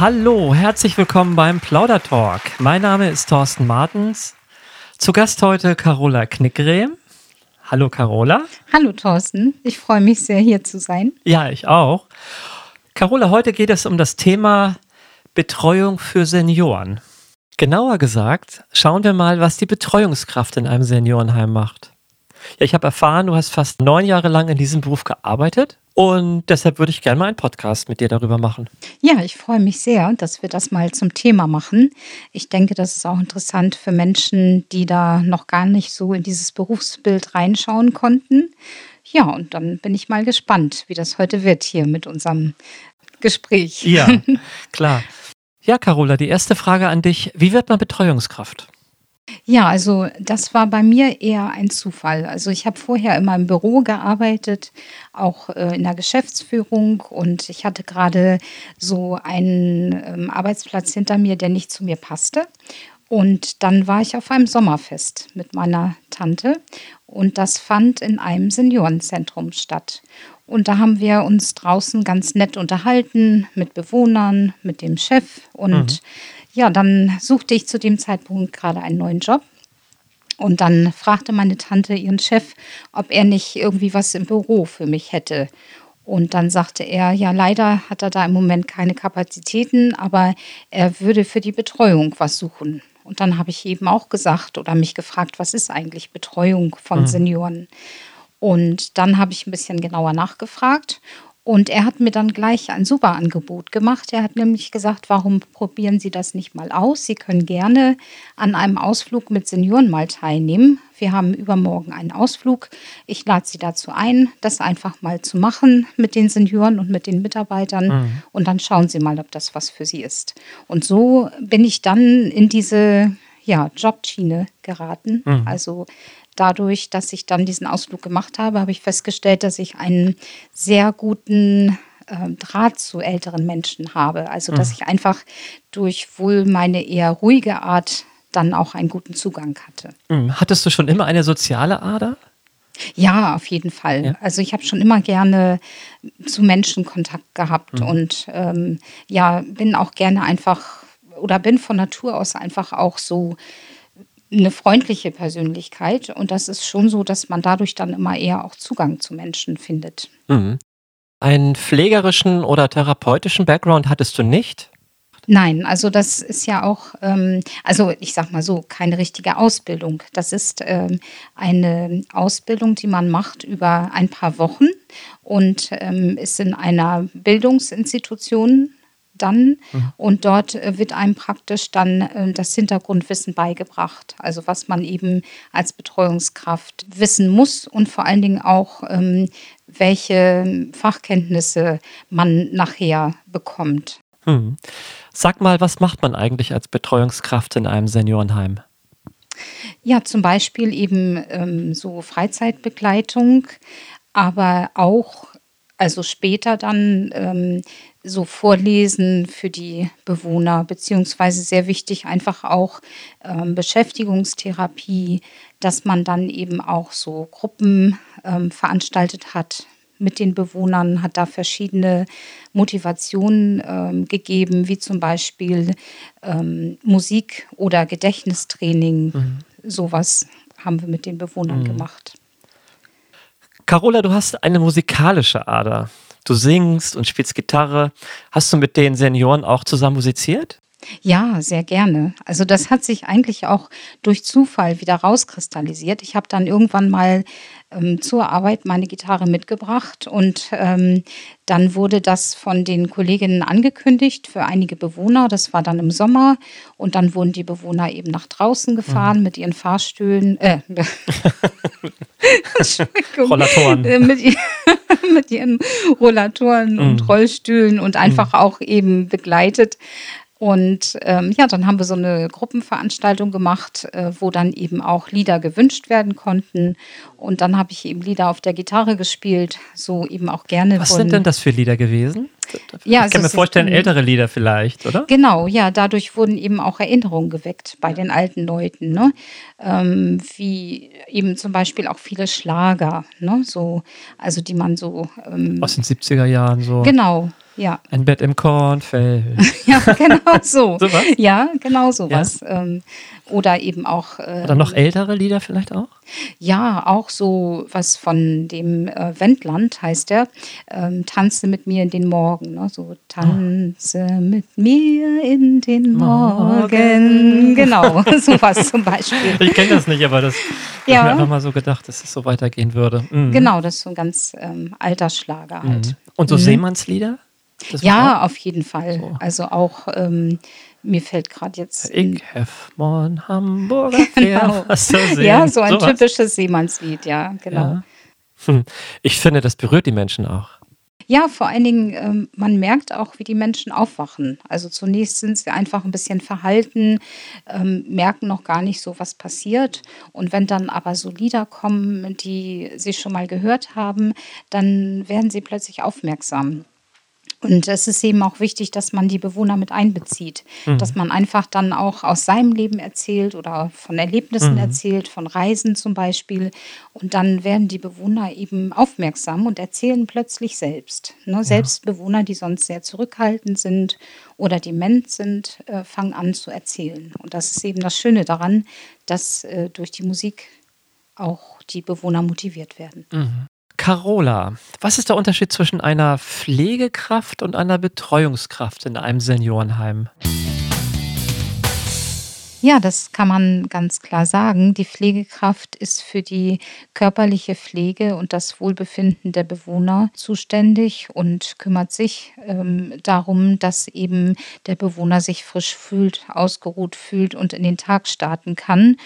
Hallo, herzlich willkommen beim Plaudertalk. Mein Name ist Thorsten Martens. Zu Gast heute Carola Knickrehm. Hallo Carola. Hallo Thorsten, ich freue mich sehr hier zu sein. Ja, ich auch. Carola, heute geht es um das Thema Betreuung für Senioren. Genauer gesagt, schauen wir mal, was die Betreuungskraft in einem Seniorenheim macht. Ja, ich habe erfahren, du hast fast neun Jahre lang in diesem Beruf gearbeitet und deshalb würde ich gerne mal einen Podcast mit dir darüber machen. Ja, ich freue mich sehr, dass wir das mal zum Thema machen. Ich denke, das ist auch interessant für Menschen, die da noch gar nicht so in dieses Berufsbild reinschauen konnten. Ja, und dann bin ich mal gespannt, wie das heute wird hier mit unserem Gespräch. Ja, klar. Ja, Carola, die erste Frage an dich. Wie wird man Betreuungskraft? Ja, also das war bei mir eher ein Zufall. Also ich habe vorher immer im Büro gearbeitet, auch äh, in der Geschäftsführung und ich hatte gerade so einen ähm, Arbeitsplatz hinter mir, der nicht zu mir passte. Und dann war ich auf einem Sommerfest mit meiner Tante und das fand in einem Seniorenzentrum statt. Und da haben wir uns draußen ganz nett unterhalten mit Bewohnern, mit dem Chef und mhm ja, dann suchte ich zu dem Zeitpunkt gerade einen neuen Job. Und dann fragte meine Tante ihren Chef, ob er nicht irgendwie was im Büro für mich hätte. Und dann sagte er, ja, leider hat er da im Moment keine Kapazitäten, aber er würde für die Betreuung was suchen. Und dann habe ich eben auch gesagt oder mich gefragt, was ist eigentlich Betreuung von mhm. Senioren? Und dann habe ich ein bisschen genauer nachgefragt und er hat mir dann gleich ein super Angebot gemacht. Er hat nämlich gesagt, warum probieren Sie das nicht mal aus? Sie können gerne an einem Ausflug mit Senioren mal teilnehmen. Wir haben übermorgen einen Ausflug. Ich lade Sie dazu ein, das einfach mal zu machen mit den Senioren und mit den Mitarbeitern. Mhm. Und dann schauen Sie mal, ob das was für Sie ist. Und so bin ich dann in diese ja, Jobschiene geraten. Mhm. Also dadurch, dass ich dann diesen Ausflug gemacht habe, habe ich festgestellt, dass ich einen sehr guten äh, Draht zu älteren Menschen habe. Also dass mhm. ich einfach durch wohl meine eher ruhige Art dann auch einen guten Zugang hatte. Mhm. Hattest du schon immer eine soziale Ader? Ja, auf jeden Fall. Ja. Also ich habe schon immer gerne zu Menschen Kontakt gehabt mhm. und ähm, ja, bin auch gerne einfach oder bin von Natur aus einfach auch so eine freundliche Persönlichkeit. Und das ist schon so, dass man dadurch dann immer eher auch Zugang zu Menschen findet. Mhm. Einen pflegerischen oder therapeutischen Background hattest du nicht? Nein, also das ist ja auch, ähm, also ich sag mal so, keine richtige Ausbildung. Das ist ähm, eine Ausbildung, die man macht über ein paar Wochen und ähm, ist in einer Bildungsinstitution dann mhm. und dort äh, wird einem praktisch dann äh, das Hintergrundwissen beigebracht, also was man eben als Betreuungskraft wissen muss und vor allen Dingen auch, ähm, welche Fachkenntnisse man nachher bekommt. Mhm. Sag mal, was macht man eigentlich als Betreuungskraft in einem Seniorenheim? Ja, zum Beispiel eben ähm, so Freizeitbegleitung, aber auch also später dann ähm, so Vorlesen für die Bewohner, beziehungsweise sehr wichtig einfach auch ähm, Beschäftigungstherapie, dass man dann eben auch so Gruppen ähm, veranstaltet hat mit den Bewohnern, hat da verschiedene Motivationen ähm, gegeben, wie zum Beispiel ähm, Musik oder Gedächtnistraining. Mhm. Sowas haben wir mit den Bewohnern mhm. gemacht. Carola, du hast eine musikalische Ader. Du singst und spielst Gitarre. Hast du mit den Senioren auch zusammen musiziert? Ja, sehr gerne. Also das hat sich eigentlich auch durch Zufall wieder rauskristallisiert. Ich habe dann irgendwann mal ähm, zur Arbeit meine Gitarre mitgebracht und ähm, dann wurde das von den Kolleginnen angekündigt für einige Bewohner. Das war dann im Sommer und dann wurden die Bewohner eben nach draußen gefahren mhm. mit ihren Fahrstühlen, äh, Rollatoren. Äh, mit, mit, ihren Rollatoren mhm. und Rollstühlen und einfach mhm. auch eben begleitet. Und ähm, ja, dann haben wir so eine Gruppenveranstaltung gemacht, äh, wo dann eben auch Lieder gewünscht werden konnten. Und dann habe ich eben Lieder auf der Gitarre gespielt, so eben auch gerne. Was sind denn das für Lieder gewesen? Ja, ich kann mir vorstellen, ältere Lieder vielleicht, oder? Genau, ja, dadurch wurden eben auch Erinnerungen geweckt bei den alten Leuten, ne? Ähm, wie eben zum Beispiel auch viele Schlager, ne? So, also die man so ähm, aus den 70er Jahren so. Genau, ja. Ein Bett im Kornfeld. ja, genau so. Sowas? Ja, genau sowas. Ähm, oder eben auch. ähm, Oder noch ältere Lieder vielleicht auch? Ja, auch so was von dem äh, Wendland heißt der. Ähm, tanze mit mir in den Morgen. Ne? So tanze mit mir in den Morgen. Morgen. Genau, sowas zum Beispiel. Ich kenne das nicht, aber das ja. Ja. ich mir einfach mal so gedacht, dass es so weitergehen würde. Mhm. Genau, das ist so ein ganz ähm, alter Schlager halt. Mhm. Und so Mhm. Seemannslieder? Das Ja, auf jeden Fall. So. Also auch, ähm, mir fällt gerade jetzt. Ich hef morn Hamburger Genau. Ja, so ein Sowas. typisches Seemannslied, ja, genau. Ja. Hm. Ich finde, das berührt die Menschen auch. Ja, vor allen Dingen, ähm, man merkt auch, wie die Menschen aufwachen. Also zunächst sind sie einfach ein bisschen verhalten, ähm, merken noch gar nicht so, was passiert. Und wenn dann aber so Lieder kommen, die sie schon mal gehört haben, dann werden sie plötzlich aufmerksam. Und es ist eben auch wichtig, dass man die Bewohner mit einbezieht, dass man einfach dann auch aus seinem Leben erzählt oder von Erlebnissen erzählt, von Reisen zum Beispiel. Und dann werden die Bewohner eben aufmerksam und erzählen plötzlich selbst. Ne? Selbst Bewohner, die sonst sehr zurückhaltend sind oder dement sind, äh, fangen an zu erzählen. Und das ist eben das Schöne daran, dass äh, durch die Musik auch die Bewohner motiviert werden. Carola, was ist der Unterschied zwischen einer Pflegekraft und einer Betreuungskraft in einem Seniorenheim? Ja, das kann man ganz klar sagen. Die Pflegekraft ist für die körperliche Pflege und das Wohlbefinden der Bewohner zuständig und kümmert sich ähm, darum, dass eben der Bewohner sich frisch fühlt, ausgeruht fühlt und in den Tag starten kann.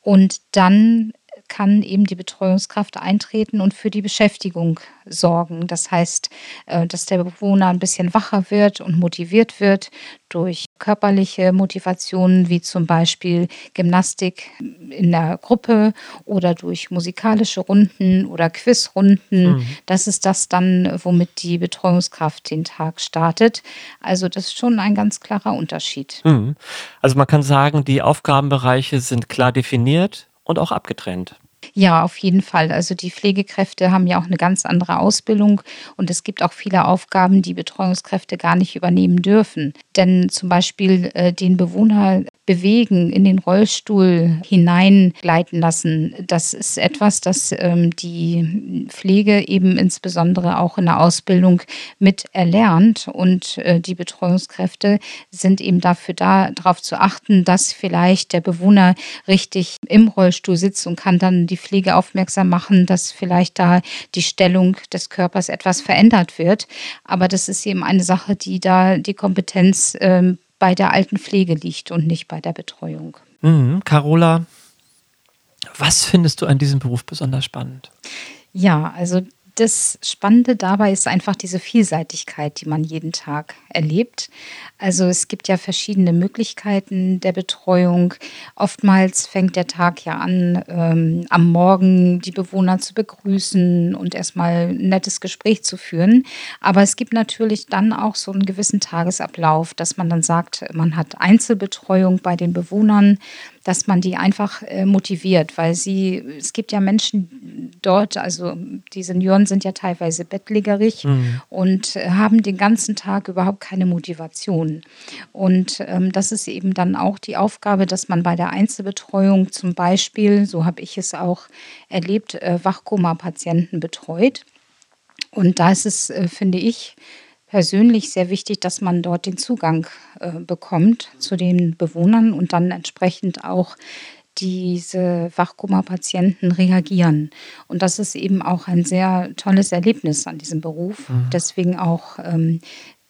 Und dann kann eben die Betreuungskraft eintreten und für die Beschäftigung sorgen. Das heißt, äh, dass der Bewohner ein bisschen wacher wird und motiviert wird durch körperliche Motivationen wie zum Beispiel Gymnastik in der Gruppe oder durch musikalische Runden oder Quizrunden. Das ist das dann, womit die Betreuungskraft den Tag startet. Also das ist schon ein ganz klarer Unterschied. Hm. Also man kann sagen, die Aufgabenbereiche sind klar definiert und auch abgetrennt. Ja, auf jeden Fall. Also die Pflegekräfte haben ja auch eine ganz andere Ausbildung und es gibt auch viele Aufgaben, die Betreuungskräfte gar nicht übernehmen dürfen. Denn zum Beispiel äh, den Bewohner bewegen, in den Rollstuhl hineingleiten lassen, das ist etwas, das ähm, die Pflege eben insbesondere auch in der Ausbildung mit erlernt und äh, die Betreuungskräfte sind eben dafür da, darauf zu achten, dass vielleicht der Bewohner richtig im Rollstuhl sitzt und kann dann die Pflege aufmerksam machen, dass vielleicht da die Stellung des Körpers etwas verändert wird. Aber das ist eben eine Sache, die da die Kompetenz ähm, bei der alten Pflege liegt und nicht bei der Betreuung. Mhm. Carola, was findest du an diesem Beruf besonders spannend? Ja, also das Spannende dabei ist einfach diese Vielseitigkeit, die man jeden Tag erlebt. Also es gibt ja verschiedene Möglichkeiten der Betreuung. Oftmals fängt der Tag ja an, ähm, am Morgen die Bewohner zu begrüßen und erstmal ein nettes Gespräch zu führen. Aber es gibt natürlich dann auch so einen gewissen Tagesablauf, dass man dann sagt, man hat Einzelbetreuung bei den Bewohnern, dass man die einfach äh, motiviert, weil sie, es gibt ja Menschen dort, also die Senioren sind ja teilweise bettlägerig und äh, haben den ganzen Tag überhaupt keine Motivation. Und ähm, das ist eben dann auch die Aufgabe, dass man bei der Einzelbetreuung zum Beispiel, so habe ich es auch erlebt, äh, Wachkoma-Patienten betreut. Und da ist es, äh, finde ich, persönlich sehr wichtig, dass man dort den Zugang äh, bekommt zu den Bewohnern und dann entsprechend auch diese Wachkoma-Patienten reagieren. Und das ist eben auch ein sehr tolles Erlebnis an diesem Beruf. Deswegen auch ähm,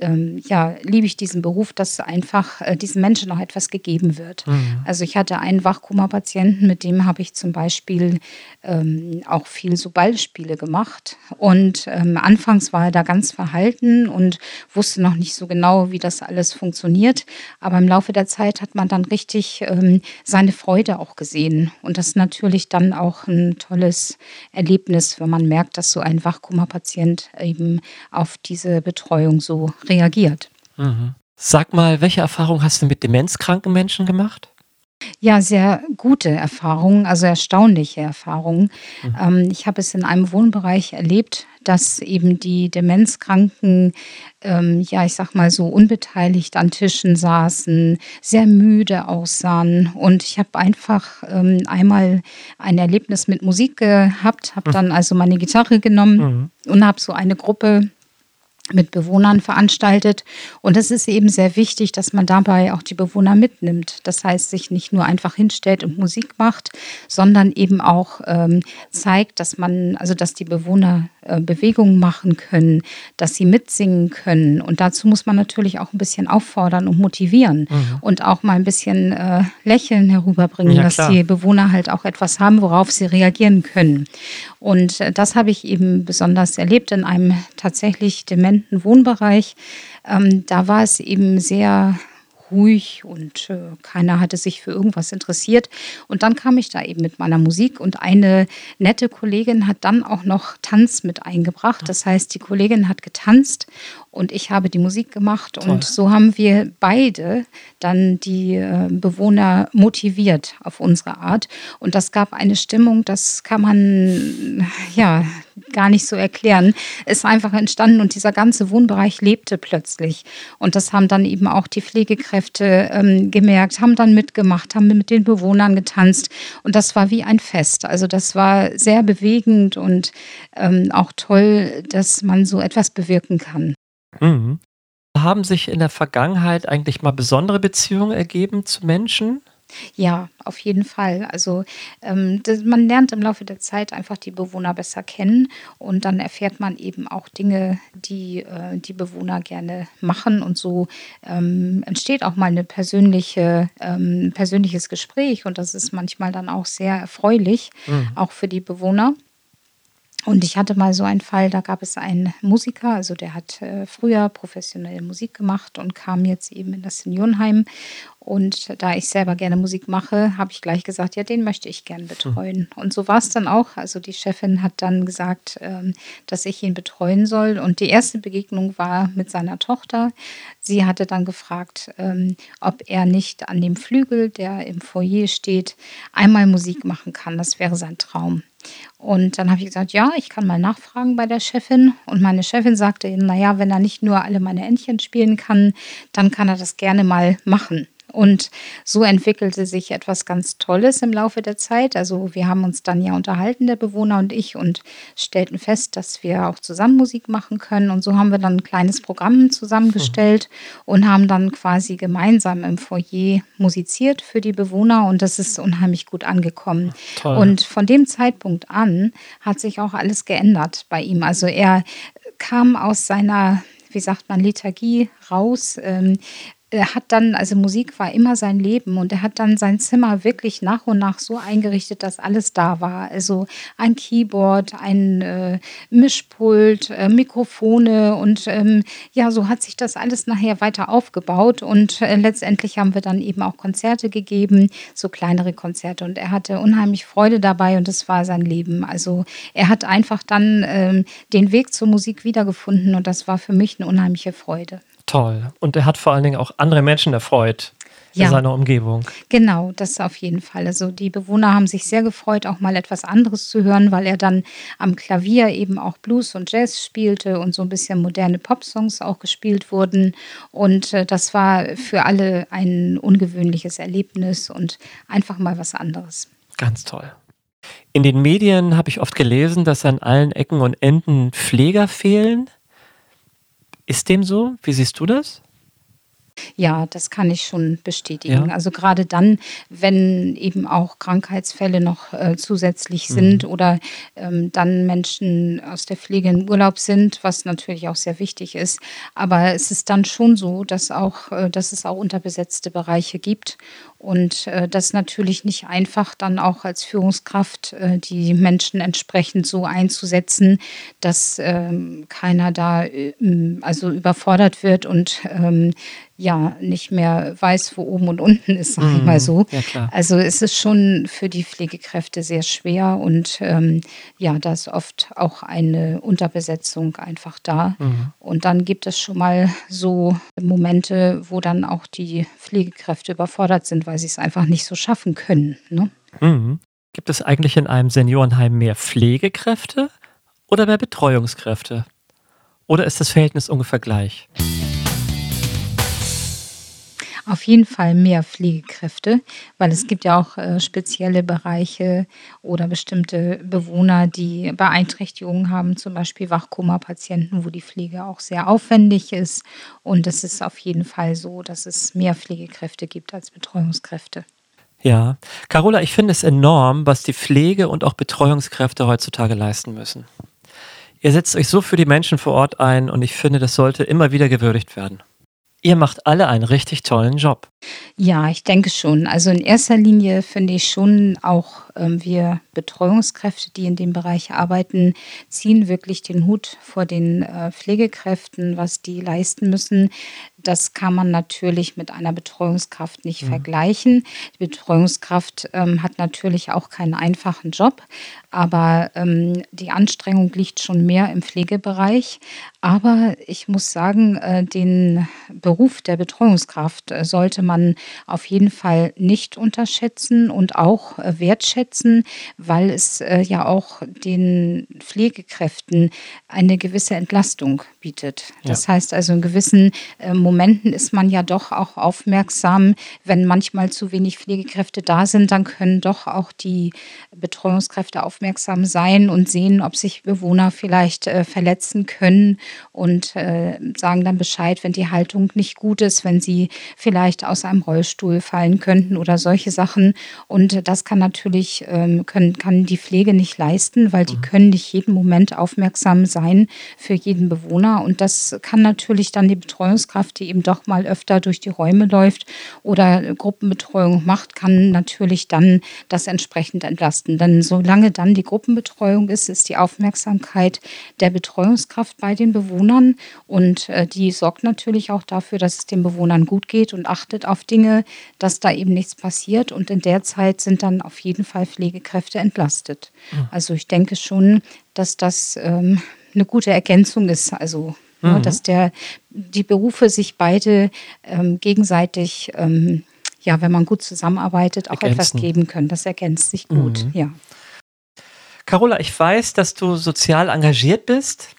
ähm, ja, liebe ich diesen Beruf, dass einfach äh, diesen Menschen noch etwas gegeben wird. Also ich hatte einen Wachkoma-Patienten, mit dem habe ich zum Beispiel ähm, auch viel so Ballspiele gemacht. Und ähm, anfangs war er da ganz verhalten und wusste noch nicht so genau, wie das alles funktioniert. Aber im Laufe der Zeit hat man dann richtig ähm, seine Freude auch gesehen. Und das ist natürlich dann auch ein tolles Erlebnis, wenn man merkt, dass so ein Wachkoma-Patient eben auf diese Betreuung so reagiert. Sag mal, welche Erfahrung hast du mit demenzkranken Menschen gemacht? Ja, sehr gute Erfahrungen, also erstaunliche Erfahrungen. Mhm. Ähm, ich habe es in einem Wohnbereich erlebt, dass eben die Demenzkranken, ähm, ja, ich sag mal so unbeteiligt an Tischen saßen, sehr müde aussahen. Und ich habe einfach ähm, einmal ein Erlebnis mit Musik gehabt, habe Mhm. dann also meine Gitarre genommen Mhm. und habe so eine Gruppe mit Bewohnern veranstaltet. Und es ist eben sehr wichtig, dass man dabei auch die Bewohner mitnimmt. Das heißt, sich nicht nur einfach hinstellt und Musik macht, sondern eben auch ähm, zeigt, dass man, also dass die Bewohner Bewegungen machen können, dass sie mitsingen können. Und dazu muss man natürlich auch ein bisschen auffordern und motivieren Mhm. und auch mal ein bisschen äh, Lächeln herüberbringen, Ja, dass klar. die Bewohner halt auch etwas haben, worauf sie reagieren können. Und äh, das habe ich eben besonders erlebt in einem tatsächlich dementen Wohnbereich. Ähm, da war es eben sehr ruhig und äh, keiner hatte sich für irgendwas interessiert. Und dann kam ich da eben mit meiner Musik und eine nette Kollegin hat dann auch noch Tanz mit eingebracht. Das heißt, die Kollegin hat getanzt und ich habe die Musik gemacht Toll. und so haben wir beide dann die äh, Bewohner motiviert auf unsere Art. Und das gab eine Stimmung, das kann man ja gar nicht so erklären. Ist einfach entstanden und dieser ganze Wohnbereich lebte plötzlich. Und das haben dann eben auch die Pflegekräfte ähm, gemerkt, haben dann mitgemacht, haben mit den Bewohnern getanzt. Und das war wie ein Fest. Also das war sehr bewegend und ähm, auch toll, dass man so etwas bewirken kann. Mhm. Haben sich in der Vergangenheit eigentlich mal besondere Beziehungen ergeben zu Menschen? Ja, auf jeden Fall. Also ähm, das, man lernt im Laufe der Zeit einfach die Bewohner besser kennen und dann erfährt man eben auch Dinge, die äh, die Bewohner gerne machen und so ähm, entsteht auch mal eine persönliche, ähm, persönliches Gespräch und das ist manchmal dann auch sehr erfreulich, Mhm. auch für die Bewohner. Und ich hatte mal so einen Fall, da gab es einen Musiker, also der hat äh, früher professionell Musik gemacht und kam jetzt eben in das Seniorenheim. Und da ich selber gerne Musik mache, habe ich gleich gesagt, ja, den möchte ich gern betreuen. Und so war es dann auch. Also die Chefin hat dann gesagt, ähm, dass ich ihn betreuen soll. Und die erste Begegnung war mit seiner Tochter. Sie hatte dann gefragt, ähm, ob er nicht an dem Flügel, der im Foyer steht, einmal Musik machen kann. Das wäre sein Traum. Und dann habe ich gesagt, ja, ich kann mal nachfragen bei der Chefin. Und meine Chefin sagte, naja, wenn er nicht nur alle meine Entchen spielen kann, dann kann er das gerne mal machen. Und so entwickelte sich etwas ganz Tolles im Laufe der Zeit. Also wir haben uns dann ja unterhalten, der Bewohner und ich, und stellten fest, dass wir auch zusammen Musik machen können. Und so haben wir dann ein kleines Programm zusammengestellt und haben dann quasi gemeinsam im Foyer musiziert für die Bewohner. Und das ist unheimlich gut angekommen. Toll. Und von dem Zeitpunkt an hat sich auch alles geändert bei ihm. Also er kam aus seiner, wie sagt man, Lethargie raus. Ähm, er hat dann, also Musik war immer sein Leben und er hat dann sein Zimmer wirklich nach und nach so eingerichtet, dass alles da war. Also ein Keyboard, ein äh, Mischpult, äh, Mikrofone und ähm, ja, so hat sich das alles nachher weiter aufgebaut und äh, letztendlich haben wir dann eben auch Konzerte gegeben, so kleinere Konzerte und er hatte unheimlich Freude dabei und das war sein Leben. Also er hat einfach dann ähm, den Weg zur Musik wiedergefunden und das war für mich eine unheimliche Freude. Toll. Und er hat vor allen Dingen auch andere Menschen erfreut in Ja. seiner Umgebung. Genau, das auf jeden Fall. Also die Bewohner haben sich sehr gefreut, auch mal etwas anderes zu hören, weil er dann am Klavier eben auch Blues und Jazz spielte und so ein bisschen moderne Popsongs auch gespielt wurden. Und äh, das war für alle ein ungewöhnliches Erlebnis und einfach mal was anderes. Ganz toll. In den Medien habe ich oft gelesen, dass an allen Ecken und Enden Pfleger fehlen. Ist dem so? Wie siehst du das? Ja, das kann ich schon bestätigen. Ja. Also gerade dann, wenn eben auch Krankheitsfälle noch äh, zusätzlich sind oder ähm, dann Menschen aus der Pflege in Urlaub sind, was natürlich auch sehr wichtig ist. Aber es ist dann schon so, dass auch, äh, dass es auch unterbesetzte Bereiche gibt und äh, das natürlich nicht einfach dann auch als Führungskraft äh, die Menschen entsprechend so einzusetzen, dass ähm, keiner da äh, also überfordert wird und ähm, ja nicht mehr weiß, wo oben und unten ist, sag ich mal Mhm. so. Ja, klar. Also es ist schon für die Pflegekräfte sehr schwer und ähm, ja, da ist oft auch eine Unterbesetzung einfach da. Mhm. Und dann gibt es schon mal so Momente, wo dann auch die Pflegekräfte überfordert sind, weil sie es einfach nicht so schaffen können. Ne? Mhm. Gibt es eigentlich in einem Seniorenheim mehr Pflegekräfte oder mehr Betreuungskräfte? Oder ist das Verhältnis ungefähr gleich? Auf jeden Fall mehr Pflegekräfte, weil es gibt ja auch äh, spezielle Bereiche oder bestimmte Bewohner, die Beeinträchtigungen haben, zum Beispiel Wachkoma-Patienten, wo die Pflege auch sehr aufwendig ist. Und es ist auf jeden Fall so, dass es mehr Pflegekräfte gibt als Betreuungskräfte. Ja. Carola, ich finde es enorm, was die Pflege und auch Betreuungskräfte heutzutage leisten müssen. Ihr setzt euch so für die Menschen vor Ort ein und ich finde, das sollte immer wieder gewürdigt werden. Ihr macht alle einen richtig tollen Job. Ja, ich denke schon. Also in erster Linie finde ich schon auch wir Betreuungskräfte, die in dem Bereich arbeiten, ziehen wirklich den Hut vor den äh, Pflegekräften, was die leisten müssen. Das kann man natürlich mit einer Betreuungskraft nicht vergleichen. Die Betreuungskraft ähm, hat natürlich auch keinen einfachen Job, aber ähm, die Anstrengung liegt schon mehr im Pflegebereich. Aber ich muss sagen, äh, den Beruf der Betreuungskraft äh, sollte man auf jeden Fall nicht unterschätzen und auch äh, wertschätzen, weil es äh, ja auch den Pflegekräften eine gewisse Entlastung bietet. Das heißt also, in gewissen äh, Momenten ist man ja doch auch aufmerksam, wenn manchmal zu wenig Pflegekräfte da sind, dann können doch auch die Betreuungskräfte aufmerksam sein und sehen, ob sich Bewohner vielleicht äh, verletzen können und äh, sagen dann Bescheid, wenn die Haltung nicht gut ist, wenn sie vielleicht aus einem Rollstuhl fallen könnten oder solche Sachen. Und äh, das kann natürlich, ähm, können, kann die Pflege nicht leisten, weil die können nicht jeden Moment aufmerksam sein für jeden Bewohner. Und das kann natürlich dann die Betreuungskraft, die eben doch mal öfter durch die Räume läuft oder Gruppenbetreuung macht, kann natürlich dann das entsprechend entlasten. Denn solange dann die Gruppenbetreuung ist, ist die Aufmerksamkeit der Betreuungskraft bei den Bewohnern und äh, die sorgt natürlich auch dafür, dass es den Bewohnern gut geht und achtet auf Dinge, dass da eben nichts passiert. Und in der Zeit sind dann auf jeden Fall Pflegekräfte entlastet. Also ich denke schon, dass das ähm, eine gute Ergänzung ist. Also ja, dass der, die Berufe sich beide ähm, gegenseitig, ähm, ja, wenn man gut zusammenarbeitet, auch etwas Ergänzen. geben können. Das ergänzt sich gut, Mhm. ja. Carola, ich weiß, dass du sozial engagiert bist.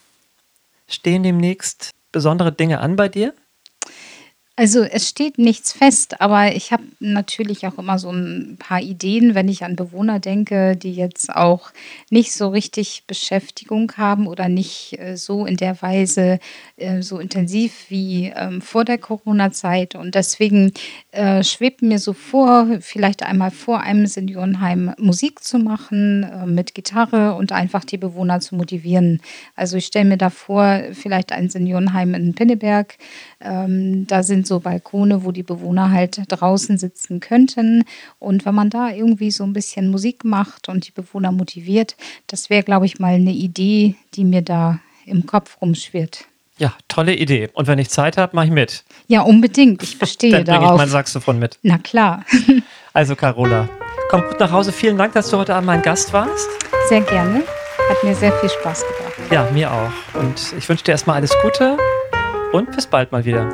Stehen demnächst besondere Dinge an bei dir? Also es steht nichts fest, aber ich habe natürlich auch immer so ein paar Ideen, wenn ich an Bewohner denke, die jetzt auch nicht so richtig Beschäftigung haben oder nicht äh, so in der Weise äh, so intensiv wie ähm, vor der Corona-Zeit. Und deswegen äh, schwebt mir so vor, vielleicht einmal vor einem Seniorenheim Musik zu machen mit Gitarre und einfach die Bewohner zu motivieren. Also ich stelle mir da vor, vielleicht ein Seniorenheim in Pinneberg. Ähm, da sind so Balkone, wo die Bewohner halt draußen sitzen könnten. Und wenn man da irgendwie so ein bisschen Musik macht und die Bewohner motiviert, das wäre, glaube ich, mal eine Idee, die mir da im Kopf rumschwirrt. Ja, tolle Idee. Und wenn ich Zeit habe, mache ich mit. Ja, unbedingt. Ich bestehe Dann bringe ich darauf. mein Saxophon mit. Na klar, Also Carola, komm gut nach Hause. Vielen Dank, dass du heute Abend mein Gast warst. sehr gerne. Hat mir sehr viel Spaß gebracht. Ja, mir auch. Und ich wünsche dir erstmal alles Gute und bis bald mal wieder.